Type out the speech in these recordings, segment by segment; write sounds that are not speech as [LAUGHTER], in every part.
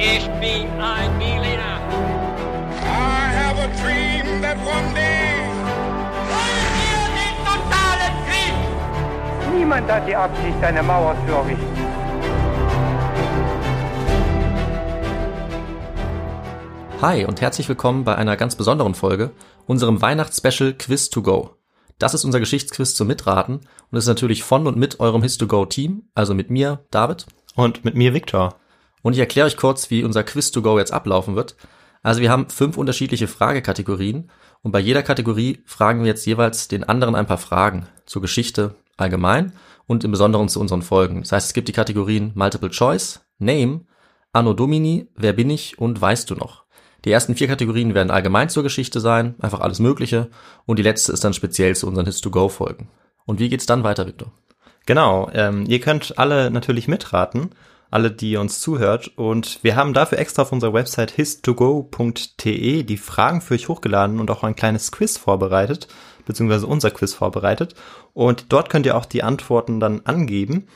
Ich bin ein Berliner. I have a dream that one day. Wollen wir den totalen Krieg? Niemand hat die Absicht, eine Mauer zu errichten. Hi und herzlich willkommen bei einer ganz besonderen Folge, unserem Weihnachtsspecial Quiz to Go. Das ist unser Geschichtsquiz zum Mitraten und ist natürlich von und mit eurem His to Go Team, also mit mir, David. Und mit mir Viktor. Und ich erkläre euch kurz, wie unser Quiz to Go jetzt ablaufen wird. Also wir haben fünf unterschiedliche Fragekategorien und bei jeder Kategorie fragen wir jetzt jeweils den anderen ein paar Fragen zur Geschichte allgemein und im Besonderen zu unseren Folgen. Das heißt, es gibt die Kategorien Multiple Choice, Name, Anno Domini, Wer bin ich und Weißt du noch? Die ersten vier Kategorien werden allgemein zur Geschichte sein, einfach alles Mögliche. Und die letzte ist dann speziell zu unseren His-to-Go-Folgen. Und wie geht's dann weiter, Victor? Genau, ähm, ihr könnt alle natürlich mitraten, alle, die uns zuhört. Und wir haben dafür extra auf unserer Website histogo.de die Fragen für euch hochgeladen und auch ein kleines Quiz vorbereitet, beziehungsweise unser Quiz vorbereitet. Und dort könnt ihr auch die Antworten dann angeben.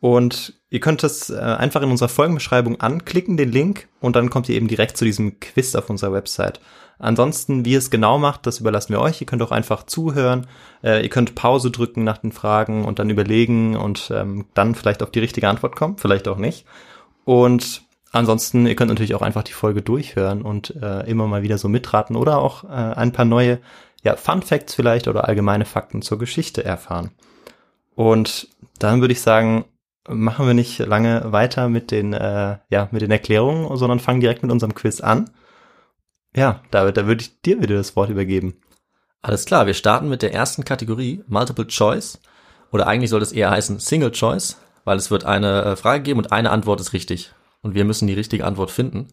Und ihr könnt das äh, einfach in unserer Folgenbeschreibung anklicken, den Link, und dann kommt ihr eben direkt zu diesem Quiz auf unserer Website. Ansonsten, wie ihr es genau macht, das überlassen wir euch. Ihr könnt auch einfach zuhören. Äh, ihr könnt Pause drücken nach den Fragen und dann überlegen und ähm, dann vielleicht auf die richtige Antwort kommen, vielleicht auch nicht. Und ansonsten, ihr könnt natürlich auch einfach die Folge durchhören und äh, immer mal wieder so mitraten oder auch äh, ein paar neue ja, Fun Facts vielleicht oder allgemeine Fakten zur Geschichte erfahren. Und dann würde ich sagen, machen wir nicht lange weiter mit den, äh, ja, mit den Erklärungen, sondern fangen direkt mit unserem Quiz an. Ja, David, da würde ich dir wieder das Wort übergeben. Alles klar, wir starten mit der ersten Kategorie, Multiple Choice. Oder eigentlich soll es eher heißen Single Choice, weil es wird eine äh, Frage geben und eine Antwort ist richtig. Und wir müssen die richtige Antwort finden.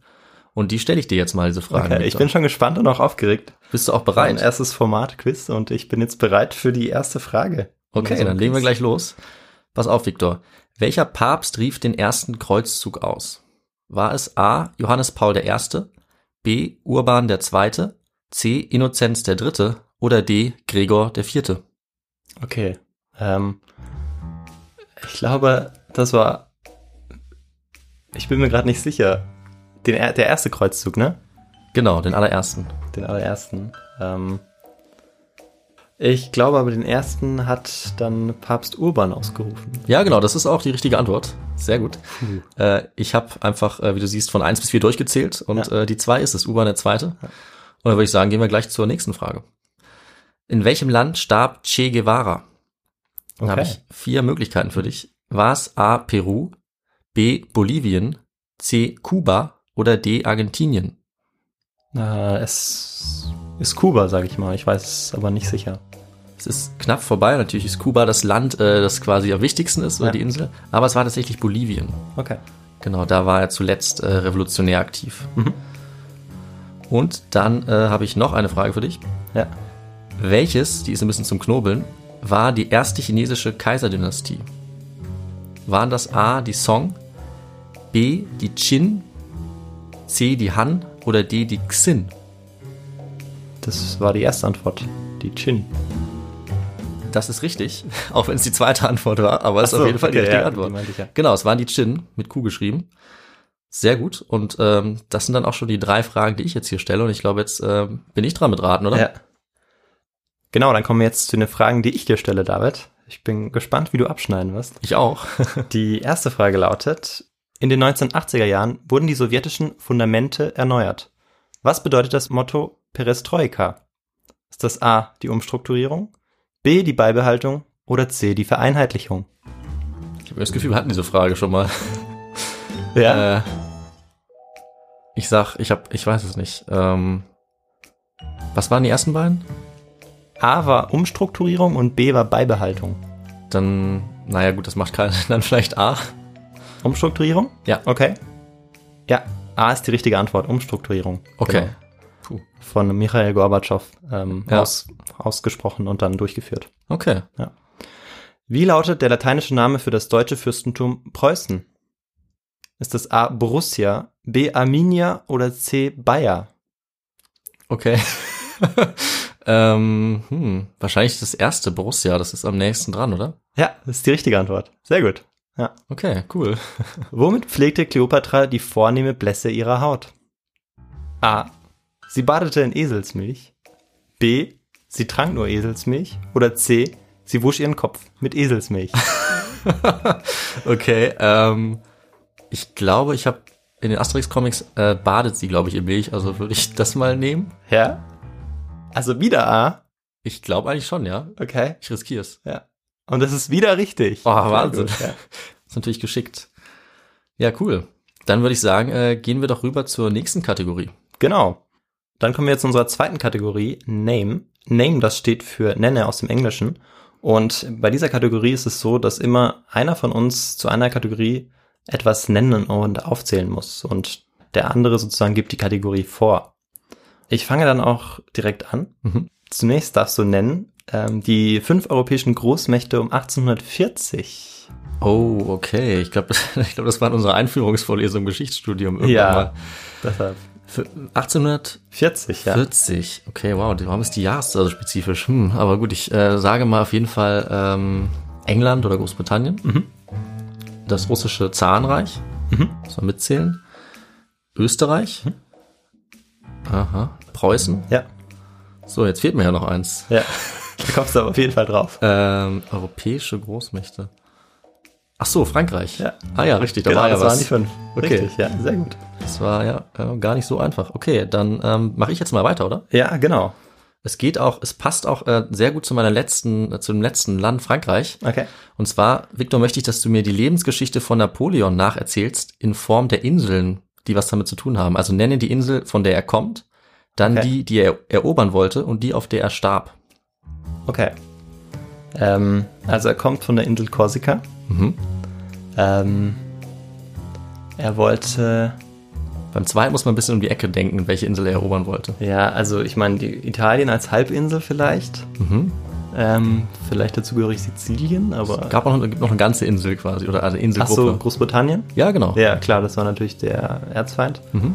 Und die stelle ich dir jetzt mal, diese Frage. Okay, ich bin schon gespannt und auch aufgeregt. Bist du auch Mein bereit? erstes Format Quiz und ich bin jetzt bereit für die erste Frage. Okay, Also, dann legen wir gleich los. Pass auf, Viktor. Welcher Papst rief den ersten Kreuzzug aus? War es A. Johannes Paul I., B. Urban II., C. Innozenz III. oder D. Gregor IV.? Okay. Ähm, ich glaube, das war. Ich bin mir gerade nicht sicher. Den, er- der erste Kreuzzug, ne? Genau, den allerersten. Den allerersten. Ähm, ich glaube aber, den ersten hat dann Papst Urban ausgerufen. Ja, genau, das ist auch die richtige Antwort. Sehr gut. Äh, ich habe einfach, äh, wie du siehst, von 1 bis 4 durchgezählt und Ja. äh, die 2 ist es, Urban der Zweite. Und dann würde ich sagen, gehen wir gleich zur nächsten Frage. In welchem Land starb Che Guevara? Dann habe Okay. ich vier Möglichkeiten für dich. War es A. Peru, B. Bolivien, C. Kuba oder D. Argentinien? Äh, es ist Kuba, sage ich mal. Ich weiß es aber nicht sicher. Es ist knapp vorbei. Natürlich ist Kuba das Land, äh, das quasi am wichtigsten ist, oder Ja. die Insel. Aber es war tatsächlich Bolivien. Okay. Genau, da war er zuletzt äh, revolutionär aktiv. Mhm. Und dann äh, habe ich noch eine Frage für dich. Ja. Welches, die ist ein bisschen zum Knobeln, war die erste chinesische Kaiserdynastie? Waren das A, die Song, B, die Qin, C, die Han oder D, die Xin? Das war die erste Antwort. Die Chin. Das ist richtig, [LAUGHS] auch wenn es die zweite Antwort war, aber es ist so, auf jeden Fall die okay, richtige ja, Antwort. die ich ja. Genau, es waren die Chin mit Q geschrieben. Sehr gut. Und ähm, das sind dann auch schon die drei Fragen, die ich jetzt hier stelle. Und ich glaube, jetzt ähm, bin ich dran mit Raten, oder? Ja. Genau, dann kommen wir jetzt zu den Fragen, die ich dir stelle, David. Ich bin gespannt, wie du abschneiden wirst. Ich auch. [LAUGHS] Die erste Frage lautet, in den 1980er Jahren wurden die sowjetischen Fundamente erneuert. Was bedeutet das Motto Perestroika? Ist das A, die Umstrukturierung, B, die Beibehaltung oder C, die Vereinheitlichung? Ich habe das Gefühl, wir hatten diese Frage schon mal. Ja. Äh, ich sag, ich hab, ich weiß es nicht. Ähm, was waren die ersten beiden? A war Umstrukturierung und B war Beibehaltung. Dann, naja gut, das macht keinen. [LAUGHS] Dann vielleicht A. Umstrukturierung? Ja. Okay. Ja, A ist die richtige Antwort. Umstrukturierung. Okay. Genau. Von Michael Gorbatschow ähm, Ja. aus, ausgesprochen und dann durchgeführt. Okay. Wie lautet der lateinische Name für das deutsche Fürstentum Preußen? Ist das A. Borussia, B. Arminia oder C. Bayer? Okay. [LAUGHS] ähm, hm, wahrscheinlich das erste Borussia, das ist am nächsten dran, oder? Ja, das ist die richtige Antwort. Sehr gut. Ja. Okay, cool. [LAUGHS] Womit pflegte Kleopatra die vornehme Blässe ihrer Haut? A. Sie badete in Eselsmilch. B. Sie trank nur Eselsmilch. Oder C. Sie wusch ihren Kopf mit Eselsmilch. [LAUGHS] Okay, ähm, ich glaube, ich habe in den Asterix-Comics äh, badet sie, glaube ich, in Milch, also würde ich das mal nehmen. ja? Also wieder A. Ich glaube eigentlich schon, ja. Okay. Ich riskiere es. Ja. Und das ist wieder richtig. Oh, Wahnsinn. gut, ja. [LAUGHS] Ist natürlich geschickt. Ja, cool. Dann würde ich sagen, äh, gehen wir doch rüber zur nächsten Kategorie. Genau. Dann kommen wir jetzt zu unserer zweiten Kategorie, Name. Name, das steht für Nenne aus dem Englischen. Und bei dieser Kategorie ist es so, dass immer einer von uns zu einer Kategorie etwas nennen und aufzählen muss. Und der andere sozusagen gibt die Kategorie vor. Ich fange dann auch direkt an. Mhm. Zunächst darfst du nennen ähm, die fünf europäischen Großmächte um 1840. Oh, okay. Ich glaube, [LAUGHS] ich glaub, das war in unserer Einführungsvorlesung im Geschichtsstudium irgendwann Ja. mal. Deshalb. Für 1840. 40, ja. Okay, wow. Warum ist die Jahreszahl so spezifisch? Hm, aber gut, ich äh, sage mal auf jeden Fall ähm, England oder Großbritannien. Mhm. Das russische Zarenreich. Mhm. Muss man mitzählen. Österreich. Aha. Preußen. Ja. So, jetzt fehlt mir ja noch eins. Ja. [LAUGHS] Da kommst du aber auf jeden Fall drauf. Ähm, europäische Großmächte. Ach so, Frankreich. Ja. Ah ja, richtig, da Genau, war ja das was. waren die fünf. Okay. Richtig, ja, sehr gut. Das war ja äh, gar nicht so einfach. Okay, dann ähm, mache ich jetzt mal weiter, oder? Ja, genau. Es geht auch, es passt auch äh, sehr gut zu meiner letzten, äh, zu dem letzten Land Frankreich. Okay. Und zwar, Victor, möchte ich, dass du mir die Lebensgeschichte von Napoleon nacherzählst in Form der Inseln, die was damit zu tun haben. Also nenne die Insel, von der er kommt, dann Okay. die, die er erobern wollte und die, auf der er starb. Okay. Ähm, also er kommt von der Insel Korsika. Mhm. Ähm, er wollte, Beim zweiten muss man ein bisschen um die Ecke denken, welche Insel er erobern wollte. ja, also ich meine, die Italien als Halbinsel vielleicht. Mhm. Ähm, vielleicht dazugehörig Sizilien, aber. Gab auch noch, gibt noch eine ganze Insel quasi, oder eine Ach Inselgruppe. so, Großbritannien? Ja, genau. Ja, klar, das war natürlich der Erzfeind. Mhm.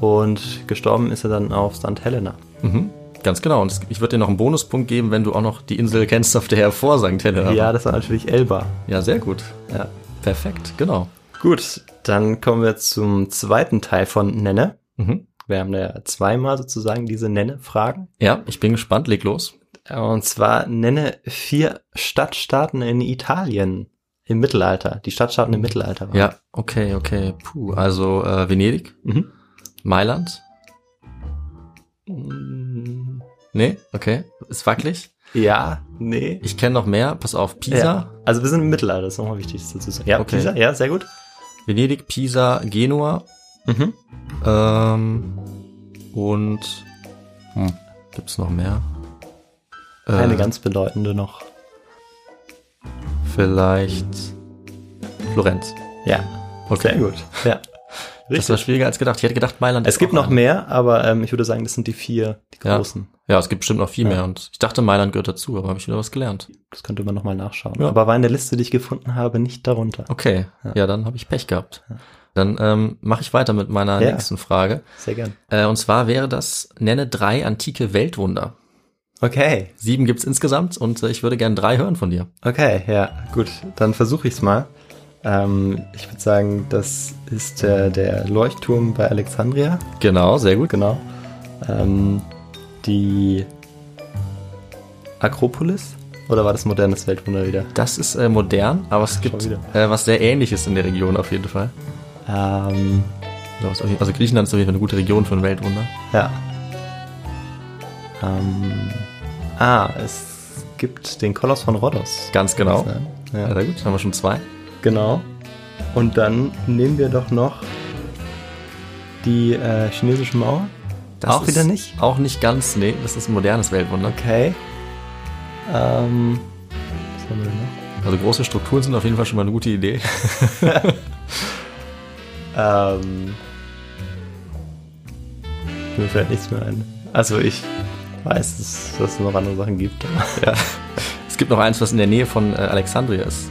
Und gestorben ist er dann auf St. Helena. Mhm. Ganz genau. Und es- ich würde dir noch einen Bonuspunkt geben, wenn du auch noch die Insel kennst, auf der er vor St. Helena Ja, war. das war natürlich Elba. Ja, sehr gut. Ja. Perfekt, genau. Gut, dann kommen wir zum zweiten Teil von Nenne. Mhm. Wir haben ja zweimal sozusagen diese Nenne-Fragen. Ja, ich bin gespannt, leg los. Und zwar nenne vier Stadtstaaten in Italien im Mittelalter. Die Stadtstaaten im Mittelalter waren. Ja, okay, okay. Puh, also äh, Venedig, Mhm. Mailand. Mm, Nee, okay. Ist wackelig. Ja, nee. Ich kenne noch mehr. Pass auf, Pisa, Ja. Also wir sind im Mittelalter, das ist nochmal wichtig dazu zu sagen. Ja, Okay. Pisa, ja, sehr gut. Venedig, Pisa, Genua Mhm. ähm, und hm, gibt's noch mehr? Eine Äh, ganz bedeutende noch. vielleicht Florenz. Ja, Okay. sehr gut. Ja. Das war schwieriger als gedacht. Ich hätte gedacht, Mailand. Es gibt noch mehr, aber ähm, ich würde sagen, das sind die vier, die Ja. großen. Ja, es gibt bestimmt noch viel Ja. mehr. Und ich dachte, Mailand gehört dazu, aber habe ich wieder was gelernt. Das könnte man nochmal nachschauen. Ja. Aber war in der Liste, die ich gefunden habe, nicht darunter. Okay, ja, Ja. dann habe ich Pech gehabt. Dann ähm, mache ich weiter mit meiner Ja. nächsten Frage. Sehr gern. Äh, und zwar wäre das, nenne drei antike Weltwunder. Okay, Sieben gibt's insgesamt und äh, ich würde gerne drei hören von dir. okay, ja, gut. Dann versuche ich's mal. Ähm, ich würde sagen, das ist der, der Leuchtturm bei Alexandria. Genau, sehr gut. Genau. Ähm, die Akropolis? Oder war das modernes Weltwunder wieder? Das ist äh, modern, aber es gibt wieder. äh, was sehr ähnliches in der Region auf jeden Fall. Ähm, Also Also Griechenland ist auf jeden Fall eine gute Region für ein Weltwunder. ja. Ähm, ah, es gibt den Koloss von Rhodos. Ganz genau. Ja. Ja, sehr gut, haben wir schon zwei. Genau. Und dann nehmen wir doch noch die äh, chinesische Mauer. Das Auch ist wieder nicht? Auch nicht ganz, nee, das ist ein modernes Weltwunder. Okay. Ähm, was haben wir denn noch? Also große Strukturen sind auf jeden Fall schon mal eine gute Idee. [LAUGHS] Ähm, mir fällt nichts mehr ein. Also ich weiß, dass, dass es noch andere Sachen gibt. Ja. Es gibt noch eins, was in der Nähe von äh, Alexandria ist.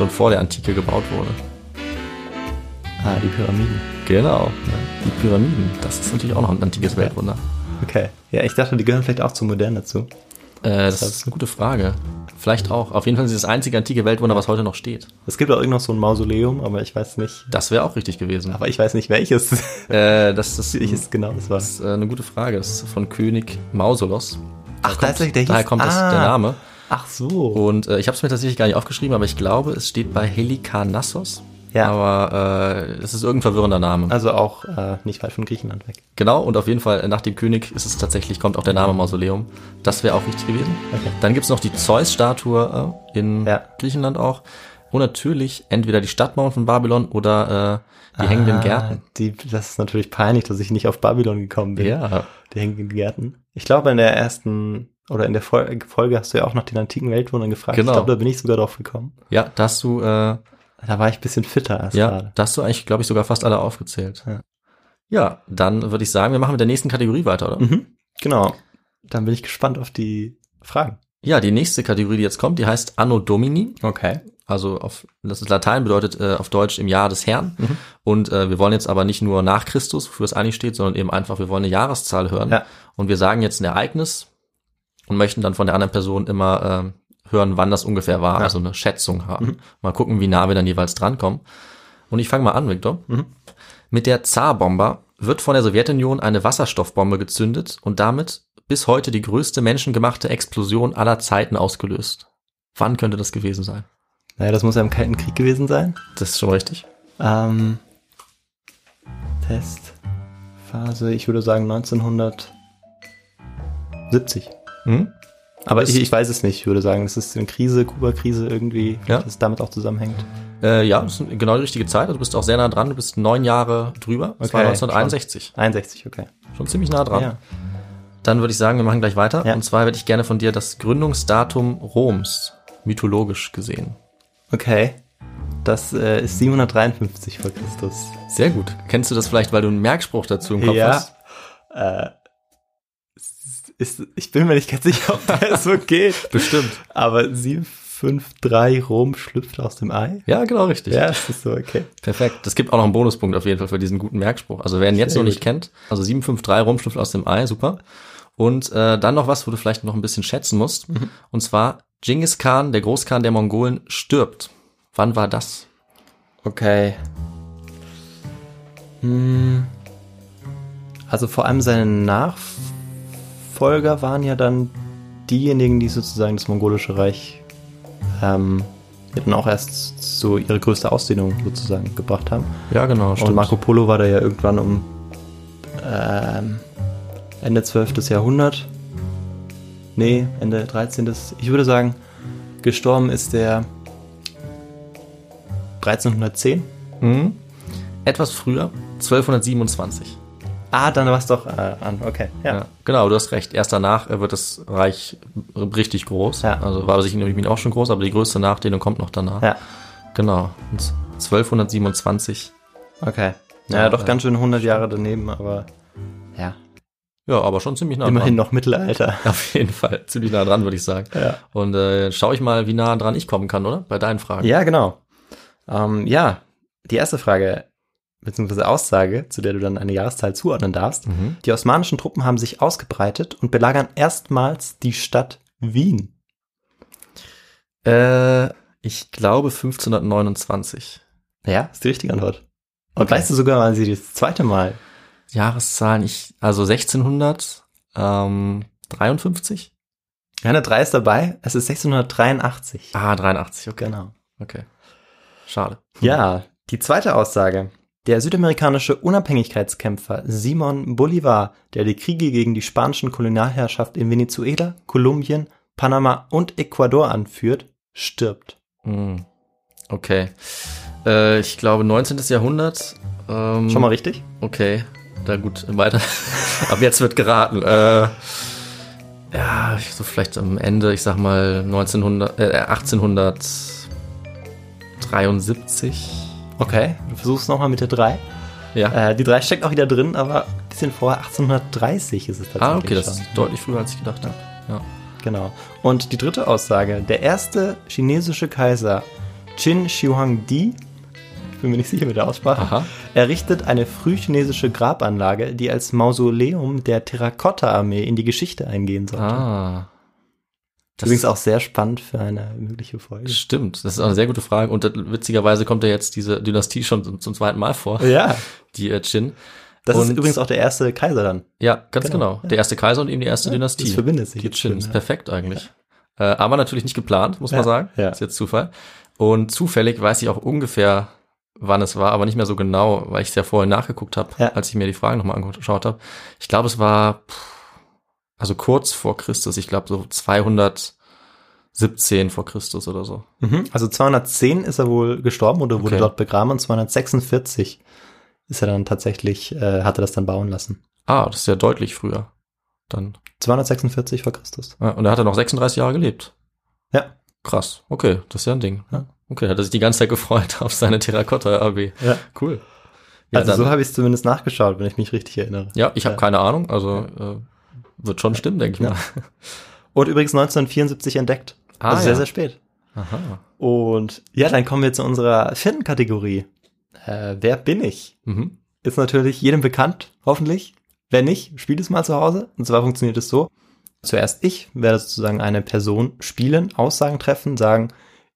Schon vor der Antike gebaut wurde. Ah, die Pyramiden. Genau. Die Pyramiden. Das ist natürlich auch noch ein antikes Weltwunder. Okay. Ja, ich dachte, die gehören vielleicht auch zu modern dazu. Äh, das ist eine gute Frage. Vielleicht auch. Auf jeden Fall ist es das einzige antike Weltwunder, was heute noch steht. Es gibt auch noch so ein Mausoleum, aber ich weiß nicht. Das wäre auch richtig gewesen. Aber ich weiß nicht welches. äh, das, das, [LAUGHS] welches genau das war. das ist äh, eine gute Frage. Das ist von König Mausolos. Ach, kommt, tatsächlich, der hieß- daher kommt das, Ah. der Name. Ach so. Und äh, ich habe es mir tatsächlich gar nicht aufgeschrieben, aber ich glaube, es steht bei Helikarnassos. Ja. Aber äh, es ist irgendein verwirrender Name. Also auch äh, nicht weit von Griechenland weg. Genau, und auf jeden Fall äh, nach dem König ist es tatsächlich, kommt auch der Name Mausoleum. Das wäre auch richtig gewesen. Okay. Dann gibt's noch die Zeus-Statue äh, in Ja. Griechenland auch. Und natürlich entweder die Stadtmauern von Babylon oder äh, die hängenden Gärten. Ah, Die, das ist natürlich peinlich, dass ich nicht auf Babylon gekommen bin. Ja. Die hängenden Gärten. Ich glaube, in der ersten oder in der Fol- Folge hast du ja auch nach den antiken Weltwundern gefragt. Genau. Ich glaube, da bin ich sogar drauf gekommen. Ja, da hast du, äh, Da war ich ein bisschen fitter als ja, gerade. da hast du eigentlich, glaube ich, sogar fast alle aufgezählt. Ja. Ja, dann würde ich sagen, wir machen mit der nächsten Kategorie weiter, oder? Mhm. Genau. Dann bin ich gespannt auf die Fragen. Ja, die nächste Kategorie, die jetzt kommt, die heißt Anno Domini. Okay. Also auf, das ist Latein, bedeutet äh, auf Deutsch im Jahr des Herrn. Mhm. Und äh, wir wollen jetzt aber nicht nur nach Christus, wofür es eigentlich steht, sondern eben einfach, wir wollen eine Jahreszahl hören. Ja. Und wir sagen jetzt ein Ereignis und möchten dann von der anderen Person immer ähm, hören, wann das ungefähr war, Ja. also eine Schätzung haben. Mhm. Mal gucken, wie nah wir dann jeweils drankommen. Und ich fange mal an, Victor. Mhm. Mit der Zar-Bomber wird von der Sowjetunion eine Wasserstoffbombe gezündet und damit bis heute die größte menschengemachte Explosion aller Zeiten ausgelöst. Wann könnte das gewesen sein? Naja, das muss ja im Kalten Krieg gewesen sein. Das ist schon richtig. Ähm, Testphase, ich würde sagen 1970. Hm? Aber ich, ich weiß es nicht. Ich würde sagen, es ist eine Krise, Kuba-Krise irgendwie, Ja. dass es damit auch zusammenhängt. Äh, ja, das ist genau die richtige Zeit. Also Du bist auch sehr nah dran. Du bist neun Jahre drüber. Das war Okay, 1961. 61, okay. Schon ziemlich nah dran. Ja. Dann würde ich sagen, wir machen gleich weiter. Ja. Und zwar hätte ich gerne von dir das Gründungsdatum Roms, mythologisch gesehen. Okay. Das äh, ist 753 vor Christus. Sehr gut. Kennst du das vielleicht, weil du einen Merkspruch dazu im Kopf Ja. hast? Äh, ist, ich bin mir nicht ganz sicher, ob das [LAUGHS] so geht. Bestimmt. Aber 753 Rom schlüpft aus dem Ei. Ja, genau richtig. Ja, das ist so, okay. Perfekt. Das gibt auch noch einen Bonuspunkt auf jeden Fall für diesen guten Merkspruch. Also wer ihn jetzt Sehr noch nicht gut. kennt, also 753 rumschlüpft aus dem Ei, super. Und äh, dann noch was, wo du vielleicht noch ein bisschen schätzen musst. Mhm. Und zwar Genghis Khan, der Großkhan der Mongolen, stirbt. Wann war das? Okay. Hm. Also vor allem seine Nachfolger waren ja dann diejenigen, die sozusagen das mongolische Reich ähm, ja dann auch erst so ihre größte Ausdehnung sozusagen gebracht haben. Ja, genau. Und Marco Polo war da ja irgendwann um ähm, Ende 12. Jahrhundert. Nee, Ende 13. Ich würde sagen, gestorben ist der 1310. Mhm. Etwas früher, 1227. Ah, dann war es doch äh, an. Okay, ja. Ja. Genau, du hast recht. Erst danach äh, wird das Reich richtig groß. Ja. Also war sich nämlich auch schon groß, aber die größte Nachdehnung kommt noch danach. Ja, Genau. Und 1227. okay. Ja, Ja, doch ja. ganz schön 100 Jahre daneben, aber ja, Ja, aber schon ziemlich nah immerhin dran. noch Mittelalter. [LAUGHS] Auf jeden Fall. Ziemlich nah dran, würde ich sagen. Ja. Und äh, schau ich mal, wie nah dran ich kommen kann, oder? Bei deinen Fragen. Ja, genau. Ähm, ja, die erste Frage, beziehungsweise Aussage, zu der du dann eine Jahreszahl zuordnen darfst. Mhm. Die osmanischen Truppen haben sich ausgebreitet und belagern erstmals die Stadt Wien. Äh, ich glaube 1529. Ja, ist die richtige Antwort. Und weißt du sogar, wann sie das zweite Mal? Jahreszahlen, ich, also 1600, ähm, 53? Ja, eine 3 ist dabei. Es ist 1683. Ah, 83, okay. Genau. Okay. Schade. Ja, die zweite Aussage. Der südamerikanische Unabhängigkeitskämpfer Simon Bolivar, der die Kriege gegen die spanischen Kolonialherrschaft in Venezuela, Kolumbien, Panama und Ecuador anführt, stirbt. Hm. Okay. Äh, ich glaube 19. Jahrhundert. Ähm, Schon mal richtig? Okay, da gut, weiter. [LAUGHS] Ab jetzt wird geraten. Äh, ja, so vielleicht am Ende, ich sag mal 1900, äh, 1873. Okay, du versuchst nochmal mit der 3. Ja. Äh, die 3 steckt auch wieder drin, aber ein bisschen vorher, 1830 ist es tatsächlich ah, okay, das schon. ist deutlich früher, als ich gedacht habe. Ja. Genau. Und die dritte Aussage, der erste chinesische Kaiser Qin Shi Huangdi, ich bin mir nicht sicher mit der Aussprache, Aha. errichtet eine frühchinesische Grabanlage, die als Mausoleum der Terrakotta-Armee in die Geschichte eingehen sollte. Ah. Das Übrigens auch sehr spannend für eine mögliche Folge. Stimmt, das ist auch eine sehr gute Frage. Und witzigerweise kommt ja jetzt diese Dynastie schon zum, zum zweiten Mal vor, Ja, die äh, Qin. das ist Und- übrigens auch der erste Kaiser dann. Ja, ganz Genau, genau. Der erste Kaiser und eben die erste Dynastie. Das verbindet sich Die schön, Ist ja. perfekt eigentlich. Äh, aber natürlich nicht geplant, muss Ja, man sagen. ja. Ist jetzt Zufall. Und zufällig weiß ich auch ungefähr, wann es war, aber nicht mehr so genau, weil ich es ja vorher nachgeguckt habe, Ja. als ich mir die Fragen nochmal angeschaut habe. Ich glaube, es war pff, also kurz vor Christus. Ich glaube so 217 vor Christus oder so. Mhm. Also 210 ist er wohl gestorben oder wurde Okay. dort begraben und 246 ist er dann tatsächlich, äh, hatte das dann bauen lassen. Ah, das ist ja deutlich früher. Dann. 246 vor Christus. Ja, und er hat dann noch 36 Jahre gelebt. Ja. Krass. Okay, das ist ja ein Ding. Ja. Okay, hat er sich die ganze Zeit gefreut auf seine Terrakotta-AB. Ja. Cool. Ja, also dann, so habe ich es zumindest nachgeschaut, wenn ich mich richtig erinnere. ja ich habe keine Ahnung, also äh, wird schon stimmen, denke ich Ja. mal. Und übrigens 1974 entdeckt. Ah, also sehr, ja. sehr spät. Aha. Und ja, dann kommen wir zu unserer vierten Kategorie. Äh, wer bin ich? Mhm. Ist natürlich jedem bekannt, hoffentlich. Wenn nicht, spielt es mal zu Hause. Und zwar funktioniert es so. Zuerst ich werde sozusagen eine Person spielen, Aussagen treffen, sagen,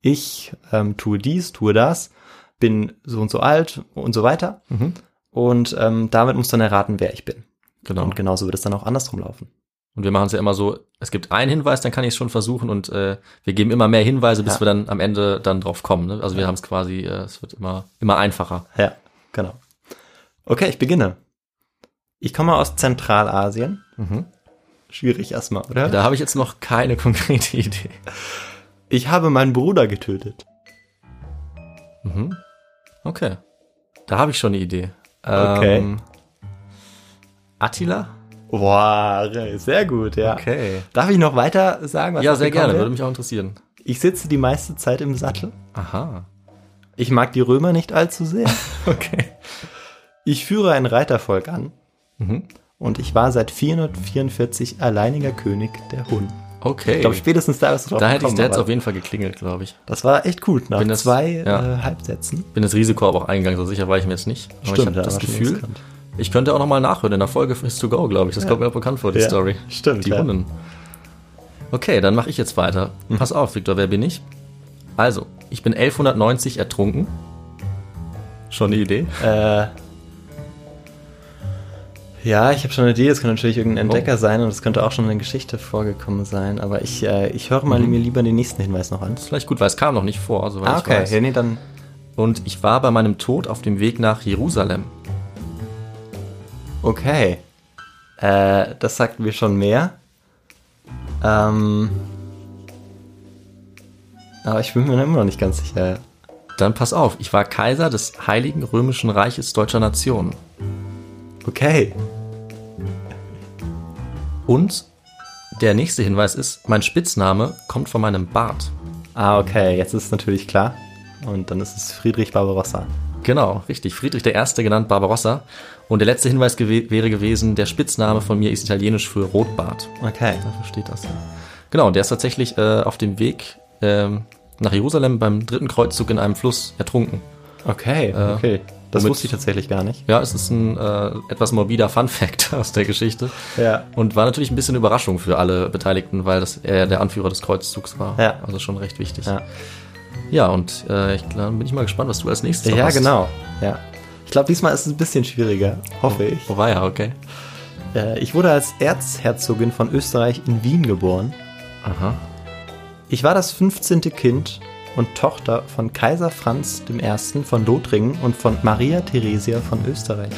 ich ähm, tue dies, tue das, bin so und so alt und so weiter. Mhm. Und ähm, damit muss dann erraten, wer ich bin. Genau. Und Und, genauso wird es dann auch andersrum laufen. wir machen es ja immer so, es gibt einen Hinweis, dann kann ich es schon versuchen und äh, wir geben immer mehr Hinweise, bis Ja. wir dann am Ende dann drauf kommen. Ne? Also wir Ja. haben es quasi, äh, es wird immer, immer einfacher. Ja, genau. Okay, ich beginne. Ich komme aus Zentralasien. Mhm. Schwierig erstmal, oder? Da habe ich jetzt noch keine [LAUGHS] konkrete Idee. Ich habe meinen Bruder getötet. Mhm. Okay. Da habe ich schon eine Idee. Okay. Ähm, Attila? Boah, sehr gut, ja. Okay. Darf ich noch weiter sagen? was Ja, sehr gerne, würde mich auch interessieren. Ich sitze die meiste Zeit im Sattel. Aha. Ich mag die Römer nicht allzu sehr. [LAUGHS] Okay. Ich führe ein Reitervolk an. Mhm. Und ich war seit 444 alleiniger König der Hunnen. Okay. Ich glaube, spätestens da ist es drauf da hätte ich jetzt auf jeden Fall geklingelt, glaube ich. Das war echt cool, nach Bin das- zwei ja. äh, Halbsätzen. Bin das Risiko aber auch eingegangen, so sicher war ich mir jetzt nicht. Aber ich habe ja, das Gefühl. Ich könnte auch noch mal nachhören in der Folge Frisk to Go, glaube ich. Das kommt mir auch bekannt vor, die Ja, Story. stimmt, Die ja. Hunden. Okay, dann mache ich jetzt weiter. Mhm. Pass auf, Victor, wer bin ich? Also, ich bin 1190 ertrunken. Schon eine Idee? Äh, ja, ich habe schon eine Idee, es könnte natürlich irgendein Entdecker Oh. sein und es könnte auch schon in der Geschichte vorgekommen sein, aber ich, äh, ich höre mal Mhm. mir lieber den nächsten Hinweis noch an. Ist vielleicht gut, weil es kam noch nicht vor, soweit Ah, ich okay, weiß. ja, nee, dann, Und ich war bei meinem Tod auf dem Weg nach Jerusalem. Okay. Äh, das sagt mir schon mehr. Ähm, aber ich bin mir immer noch nicht ganz sicher. Dann pass auf, ich war Kaiser des Heiligen Römischen Reiches Deutscher Nation. Okay. Und der nächste Hinweis ist, mein Spitzname kommt von meinem Bart. Ah, okay, jetzt ist es natürlich klar. Und dann ist es Friedrich Barbarossa. Genau, richtig. Friedrich I. genannt Barbarossa. Und der letzte Hinweis gew wäre gewesen, der Spitzname von mir ist italienisch für Rotbart. Okay. Dafür steht das. Genau, der ist tatsächlich äh, auf dem Weg ähm, nach Jerusalem beim dritten Kreuzzug in einem Fluss ertrunken. Okay, Äh, okay. Das womit- wusste ich tatsächlich gar nicht. Ja, es ist ein äh, etwas morbider Fun-Fact [LAUGHS] aus der Geschichte. Ja. Und war natürlich ein bisschen Überraschung für alle Beteiligten, weil das er der Anführer des Kreuzzugs war. Ja. Also schon recht wichtig. Ja. Ja, und äh, ich, dann bin ich mal gespannt, was du als nächstes Ja, hast. genau. Ja. Ich glaube, diesmal ist es ein bisschen schwieriger, hoffe ich. Oh, war ja, okay. Äh, ich wurde als Erzherzogin von Österreich in Wien geboren. Aha. Ich war das 15. Kind und Tochter von Kaiser Franz I. von Lothringen und von Maria Theresia von Österreich.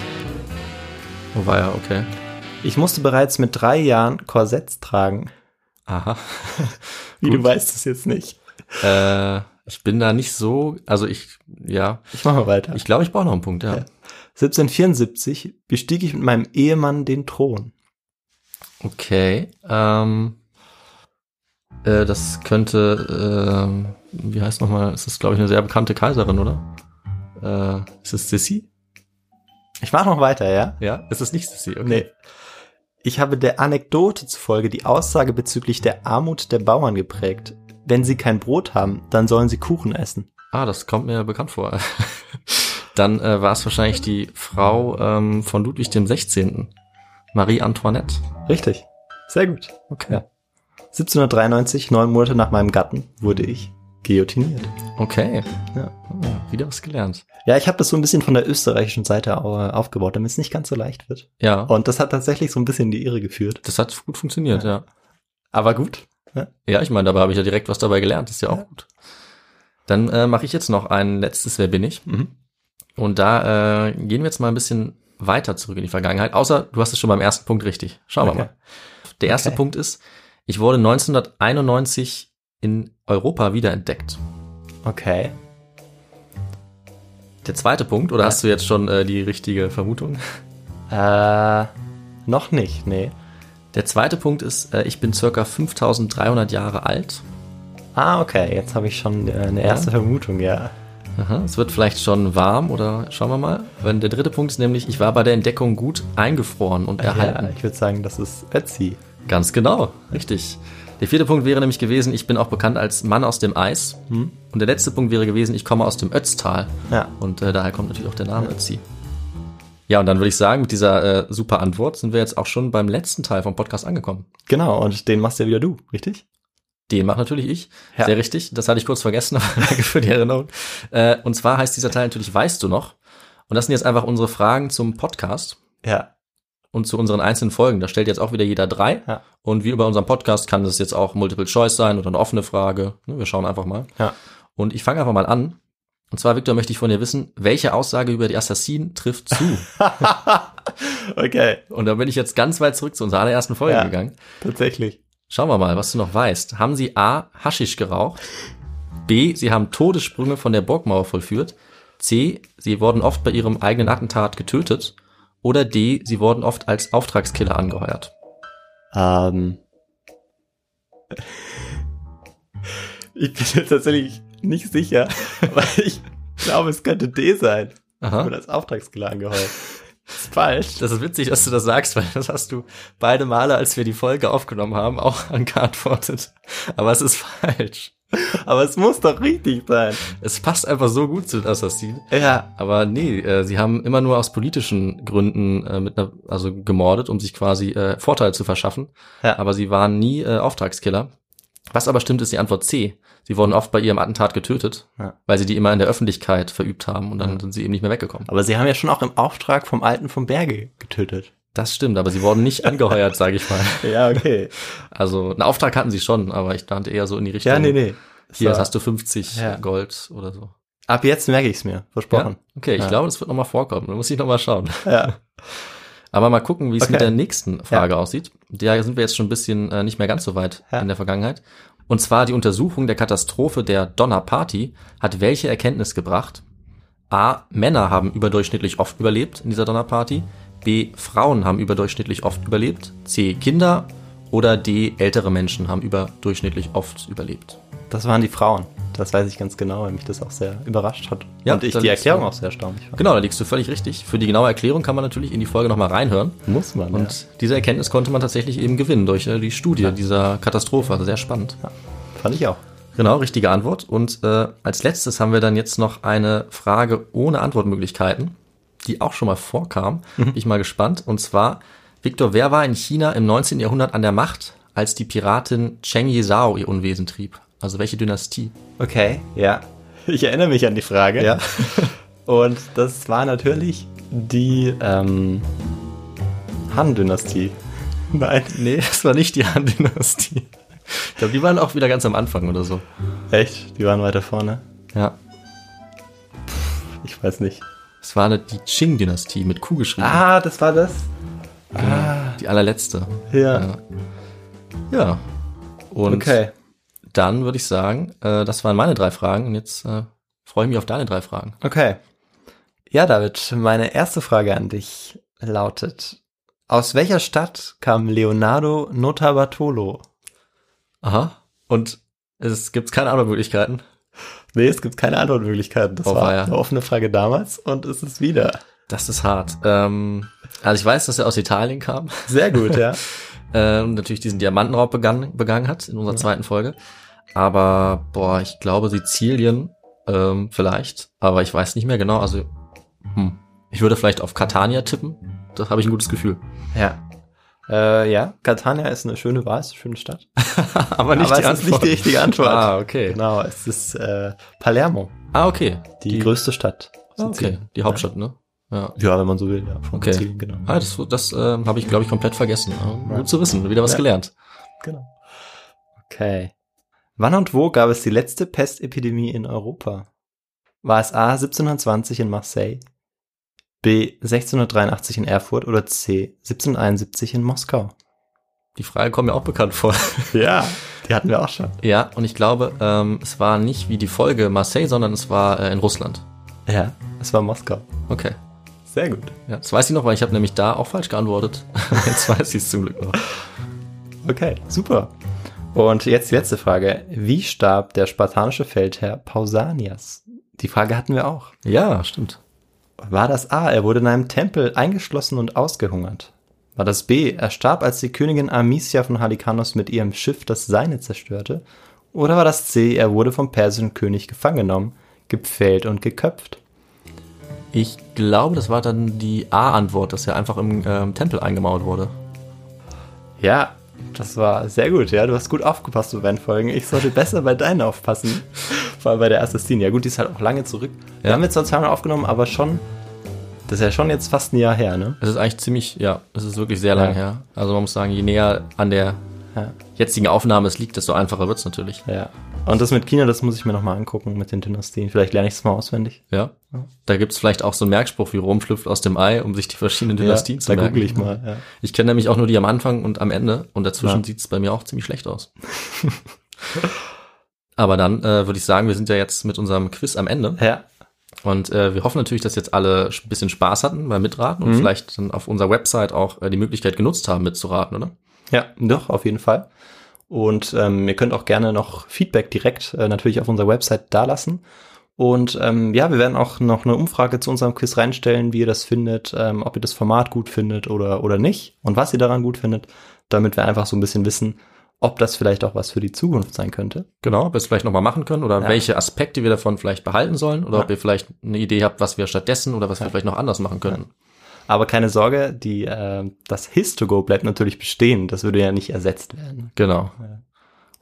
Oh, war ja, okay. Ich musste bereits mit drei Jahren Korsetts tragen. Aha. [LAUGHS] Wie Gut. du weißt es jetzt nicht. äh, ich bin da nicht so, also ich, ja, Ich mache mal weiter. ich glaube, ich brauche noch einen Punkt, ja. Ja. 1774 bestieg ich mit meinem Ehemann den Thron. Okay. Ähm, äh, das könnte, ähm, wie heißt nochmal, es ist, glaube ich, eine sehr bekannte Kaiserin, oder? Äh, ist es Sissi? Ich mache noch weiter, ja? Ja, ist es nicht Sissi, okay. Nee. Ich habe der Anekdote zufolge die Aussage bezüglich der Armut der Bauern geprägt. Wenn sie kein Brot haben, dann sollen sie Kuchen essen. Ah, das kommt mir bekannt vor. [LAUGHS] Dann äh, war es wahrscheinlich die Frau ähm, von Ludwig dem 16. Marie Antoinette. Richtig. Sehr gut. Okay. Ja. 1793, neun Monate nach meinem Gatten, wurde ich guillotiniert. Okay. Ja. Ah, wieder was gelernt. Ja, ich habe das so ein bisschen von der österreichischen Seite au- aufgebaut, damit es nicht ganz so leicht wird. Ja. Und das hat tatsächlich so ein bisschen in die Irre geführt. das hat gut funktioniert, ja. Aber gut. Ja, ich meine, dabei habe ich ja direkt was dabei gelernt. ist ja auch gut. Dann äh, mache ich jetzt noch ein letztes Wer bin ich? Mhm. Und da äh, gehen wir jetzt mal ein bisschen weiter zurück in die Vergangenheit. Außer du hast es schon beim ersten Punkt richtig. Schauen Okay. wir mal. Der erste Okay. Punkt ist, ich wurde 1991 in Europa wiederentdeckt. Okay. Der zweite Punkt, oder hast du jetzt schon äh, die richtige Vermutung? Äh, noch nicht, nee. Der zweite Punkt ist, äh, ich bin circa 5300 Jahre alt. Ah, okay, jetzt habe ich schon äh, eine erste Vermutung, ja. Aha, es wird vielleicht schon warm oder schauen wir mal. Wenn der dritte Punkt ist nämlich, ich war bei der Entdeckung gut eingefroren und ja erhalten. ich würde sagen, das ist Ötzi. Ganz genau, richtig. Der vierte Punkt wäre nämlich gewesen, ich bin auch bekannt als Mann aus dem Eis. Und der letzte Punkt wäre gewesen, ich komme aus dem Ötztal. Ja. Und äh, daher kommt natürlich auch der Name Ötzi. Ja, und dann würde ich sagen, mit dieser äh, super Antwort sind wir jetzt auch schon beim letzten Teil vom Podcast angekommen. Genau, und den machst ja wieder du, richtig? Den macht natürlich ich. Ja. Sehr richtig. Das hatte ich kurz vergessen, [LAUGHS] aber danke für die Erinnerung. Äh, und zwar heißt dieser Teil natürlich Weißt du noch? Und das sind jetzt einfach unsere Fragen zum Podcast Ja. und zu unseren einzelnen Folgen. Da stellt jetzt auch wieder jeder drei. Ja. Und wie über unseren Podcast kann das jetzt auch Multiple Choice sein oder eine offene Frage. Ne, Wir schauen einfach mal. Ja. Und ich fange einfach mal an. Und zwar, Victor, möchte ich von dir wissen, welche Aussage über die Assassinen trifft zu? [LAUGHS] okay, und da bin ich jetzt ganz weit zurück zu unserer allerersten Folge Ja. gegangen. tatsächlich. Schauen wir mal, was du noch weißt. Haben sie A. Haschisch geraucht? B. Sie haben Todessprünge von der Burgmauer vollführt? C. Sie wurden oft bei ihrem eigenen Attentat getötet? Oder D. Sie wurden oft als Auftragskiller angeheuert? Ähm. [LAUGHS] Ich bin jetzt tatsächlich nicht sicher, [LAUGHS] weil ich glaube, es könnte D sein. Aha. Oder als Auftragskiller angeheuert. Das ist falsch. Das ist witzig, dass du das sagst, weil das hast du beide Male, als wir die Folge aufgenommen haben, auch [LAUGHS] angeantwortet. Aber es ist falsch. Aber es muss doch richtig sein. Es passt einfach so gut zu den Assassinen. Ja. Aber nee, äh, sie haben immer nur aus politischen Gründen äh, mit einer, also gemordet, um sich quasi äh, Vorteile zu verschaffen. Ja. Aber sie waren nie äh, Auftragskiller. Was aber stimmt, ist die Antwort C. Sie wurden oft bei ihrem Attentat getötet, Ja. weil sie die immer in der Öffentlichkeit verübt haben und dann sind sie eben nicht mehr weggekommen. Aber sie haben ja schon auch im Auftrag vom Alten vom Berge getötet. Das stimmt, aber sie wurden nicht [LAUGHS] angeheuert, sage ich mal. Ja, okay. Also einen Auftrag hatten sie schon, aber ich dachte eher so in die Richtung. Ja, nee, nee. Hier, So. jetzt hast du 50 Ja. Gold oder so. Ab jetzt merke ich es mir. Versprochen. Ja? Okay, ich Ja. glaube, das wird nochmal vorkommen. Da muss ich nochmal schauen. Ja. [LAUGHS] Aber mal gucken, wie es Okay. mit der nächsten Frage aussieht. Da sind wir jetzt schon ein bisschen äh, nicht mehr ganz so weit Ja. in der Vergangenheit. Und zwar die Untersuchung der Katastrophe der Donner Party hat welche Erkenntnis gebracht? A. Männer haben überdurchschnittlich oft überlebt in dieser Donner Party. B. Frauen haben überdurchschnittlich oft überlebt. C. Kinder. Oder D. Ältere Menschen haben überdurchschnittlich oft überlebt. Das waren die Frauen. Das weiß ich ganz genau, weil mich das auch sehr überrascht hat. Ja, Und ich die Erklärung du- auch sehr erstaunlich fand. Genau, da liegst du völlig richtig. Für die genaue Erklärung kann man natürlich in die Folge nochmal reinhören. Muss man. Und diese Erkenntnis konnte man tatsächlich eben gewinnen durch äh, die Studie dieser Katastrophe. Also sehr spannend. ja. Fand ich auch. Genau, richtige Antwort. Und äh, als letztes haben wir dann jetzt noch eine Frage ohne Antwortmöglichkeiten, die auch schon mal vorkam. Bin ich mal gespannt. Und zwar, Victor, wer war in China im 19. Jahrhundert an der Macht, als die Piratin Cheng Yizhao ihr Unwesen trieb? Also welche Dynastie? Okay, ja. Ich erinnere mich an die Frage. [LAUGHS] Und das war natürlich die ähm, Han-Dynastie. Nein. Nee, das war nicht die Han-Dynastie. Ich glaube, die waren auch wieder ganz am Anfang oder so. Echt? Die waren weiter vorne? Ja. Ich weiß nicht. Es war eine, die Qing-Dynastie mit Q geschrieben. Ah, das war das? Die allerletzte. Ja. Ja. Ja. Und Okay. Dann würde ich sagen, äh, das waren meine drei Fragen und jetzt äh, freue ich mich auf deine drei Fragen. Okay. Ja, David, meine erste Frage an dich lautet: Aus welcher Stadt kam Leonardo Notarbartolo? Aha. Und es gibt keine Antwortmöglichkeiten. Nee, es gibt keine Antwortmöglichkeiten. Das Oh, war weia. eine offene Frage damals und es ist wieder. Das ist hart. Ähm, also ich weiß, dass er aus Italien kam Sehr gut, ja. [LAUGHS] äh, und natürlich diesen Diamantenraub begangen, begangen hat in unserer zweiten Folge. Aber boah, ich glaube Sizilien ähm, vielleicht, aber ich weiß nicht mehr genau. Also hm. ich würde vielleicht auf Catania tippen. Da habe ich ein gutes Gefühl. Ja. Äh, ja, Catania ist eine schöne Wahl, ist eine schöne Stadt. [LAUGHS] Aber Aber es ist nicht die richtige Antwort. Ah, okay. Genau, es ist äh, Palermo, Ah, okay. die, größte Stadt. Ah, okay. Die Hauptstadt, ne? Ja. Ja, wenn man so will, ja. Von Okay. Sizilien, genau. Ah, das das ähm, habe ich, glaube ich, komplett vergessen. Ja, Gut zu wissen, wieder was Ja. gelernt. Genau. Okay. Wann und wo gab es die letzte Pestepidemie in Europa? War es A 1720 in Marseille, B 1683 in Erfurt oder C 1771 in Moskau? Die Frage kommt mir auch bekannt vor. [LAUGHS] Ja, die hatten wir auch schon. ja, und ich glaube, ähm, es war nicht wie die Folge Marseille, sondern es war äh, in Russland. Ja, es war Moskau. Okay. Sehr gut. Ja, das weiß ich noch, weil ich habe nämlich da auch falsch geantwortet. [LAUGHS] Jetzt weiß ich es zum Glück noch. Okay, super. Und jetzt die letzte Frage. Wie starb der spartanische Feldherr Pausanias? Die Frage hatten wir auch. Ja, stimmt. War das A, er wurde in einem Tempel eingeschlossen und ausgehungert? War das B, er starb, als die Königin Amicia von Halikarnos mit ihrem Schiff das seine zerstörte? Oder war das C, er wurde vom persischen König gefangen genommen, gepfählt und geköpft? Ich glaube, das war dann die A-Antwort, dass er einfach im ähm, Tempel eingemauert wurde. Ja, das war sehr gut, ja. Du hast gut aufgepasst zu meinen Folgen. Ich sollte besser bei deinen aufpassen. Vor allem bei der Assassine. Ja gut, die ist halt auch lange zurück. Wir Ja. haben jetzt zwar zweimal aufgenommen, aber schon, das ist ja schon jetzt fast ein Jahr her, ne? Es ist eigentlich ziemlich, ja, es ist wirklich sehr lang Ja. her. Also man muss sagen, je näher an der Ja. jetzigen Aufnahme es liegt, desto einfacher wird's natürlich. Ja. Und das mit China, das muss ich mir nochmal angucken mit den Dynastien. Vielleicht lerne ich es mal auswendig. Ja. Da gibt's vielleicht auch so einen Merkspruch wie Rom schlüpft aus dem Ei, um sich die verschiedenen Dynastien zu da merken. google ich mal. Ja. Ich kenne nämlich auch nur die am Anfang und am Ende und dazwischen Ja. sieht's bei mir auch ziemlich schlecht aus. [LAUGHS] Aber dann äh, würde ich sagen, wir sind ja jetzt mit unserem Quiz am Ende ja. und äh, wir hoffen natürlich, dass jetzt alle ein bisschen Spaß hatten beim Mitraten und Mhm. vielleicht dann auf unserer Website auch äh, die Möglichkeit genutzt haben, mitzuraten, oder? Ja, doch, auf jeden Fall. Und ähm, ihr könnt auch gerne noch Feedback direkt äh, natürlich auf unserer Website dalassen. Und ähm, ja, wir werden auch noch eine Umfrage zu unserem Quiz reinstellen, wie ihr das findet, ähm, ob ihr das Format gut findet oder, oder nicht und was ihr daran gut findet, damit wir einfach so ein bisschen wissen, ob das vielleicht auch was für die Zukunft sein könnte. Genau, ob wir es vielleicht nochmal machen können oder Ja. welche Aspekte wir davon vielleicht behalten sollen oder Ja. ob ihr vielleicht eine Idee habt, was wir stattdessen oder was wir vielleicht noch anders machen können. Aber keine Sorge, die, äh, das His2Go bleibt natürlich bestehen. Das würde ja nicht ersetzt werden. Genau.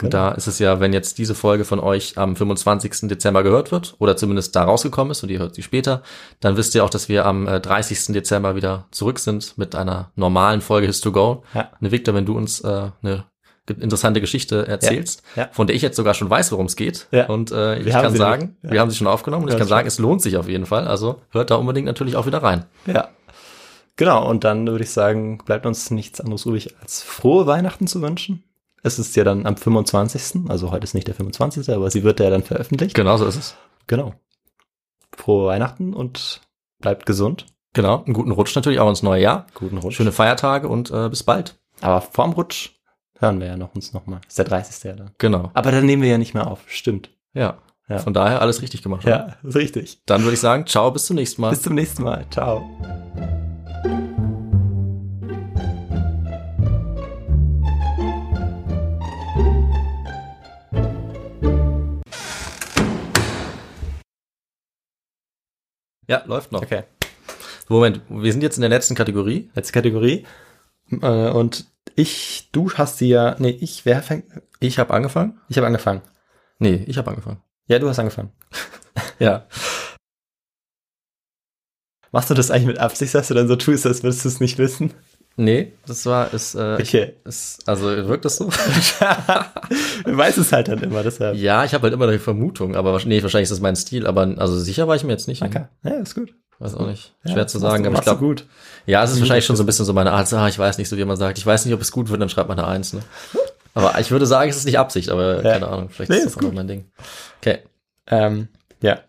Und da ist es ja, wenn jetzt diese Folge von euch am 25. Dezember gehört wird oder zumindest da rausgekommen ist und ihr hört sie später, dann wisst ihr auch, dass wir am äh, 30. Dezember wieder zurück sind mit einer normalen Folge His2Go. Ja. Ne, Victor, wenn du uns äh, eine interessante Geschichte erzählst, Ja. von der ich jetzt sogar schon weiß, worum es geht. Ja. Und äh, ich Wir kann sagen. Ja. wir haben sie schon aufgenommen und ich Ja, kann sagen, es lohnt sich auf jeden Fall. Also hört da unbedingt natürlich auch wieder rein. Ja. Genau, und dann würde ich sagen, bleibt uns nichts anderes übrig, als frohe Weihnachten zu wünschen. Es ist ja dann am 25., also heute ist nicht der 25., aber sie wird ja dann veröffentlicht. Genau so ist es. Genau. Frohe Weihnachten und bleibt gesund. Genau, einen guten Rutsch natürlich auch ins neue Jahr. Guten Rutsch. Schöne Feiertage und äh, bis bald. Aber vorm Rutsch hören wir ja noch uns nochmal. Ist der 30. ja dann. Genau. Aber dann nehmen wir ja nicht mehr auf. Stimmt. Ja. Ja. Von daher alles richtig gemacht. oder? Ja, richtig. Dann würde ich sagen, ciao, bis zum nächsten Mal. Bis zum nächsten Mal. Ciao. Ja, läuft noch. Okay. Moment, wir sind jetzt in der letzten Kategorie. Letzte Kategorie. Äh, und ich, du hast sie ja, nee, ich, wer fängt? Ich habe angefangen. Ich habe angefangen. Nee, ich habe angefangen. Ja, du hast angefangen. [LAUGHS] Ja. Machst du das eigentlich mit Absicht, dass du dann so tust, als würdest du es nicht wissen? Nee, das war, ist, äh, Okay. ist, also wirkt das so? [LAUGHS] Du weißt es halt dann immer, deshalb. ja, ich habe halt immer die Vermutung, aber wahrscheinlich- nee, wahrscheinlich ist das mein Stil, aber also sicher war ich mir jetzt nicht. Okay. Ja, ist gut. Weiß auch nicht. Ja, Schwer zu sagen, du, aber ich glaube, gut. ja, es ist wahrscheinlich schon so ein bisschen so meine Art, ah, ich weiß nicht, so wie man sagt, ich weiß nicht, ob es gut wird, dann schreibt man eine Eins, ne? Aber ich würde sagen, es ist nicht Absicht, aber Ja. keine Ahnung, vielleicht Nee, ist ist das auch gut. mein Ding. Okay. Ähm, ja,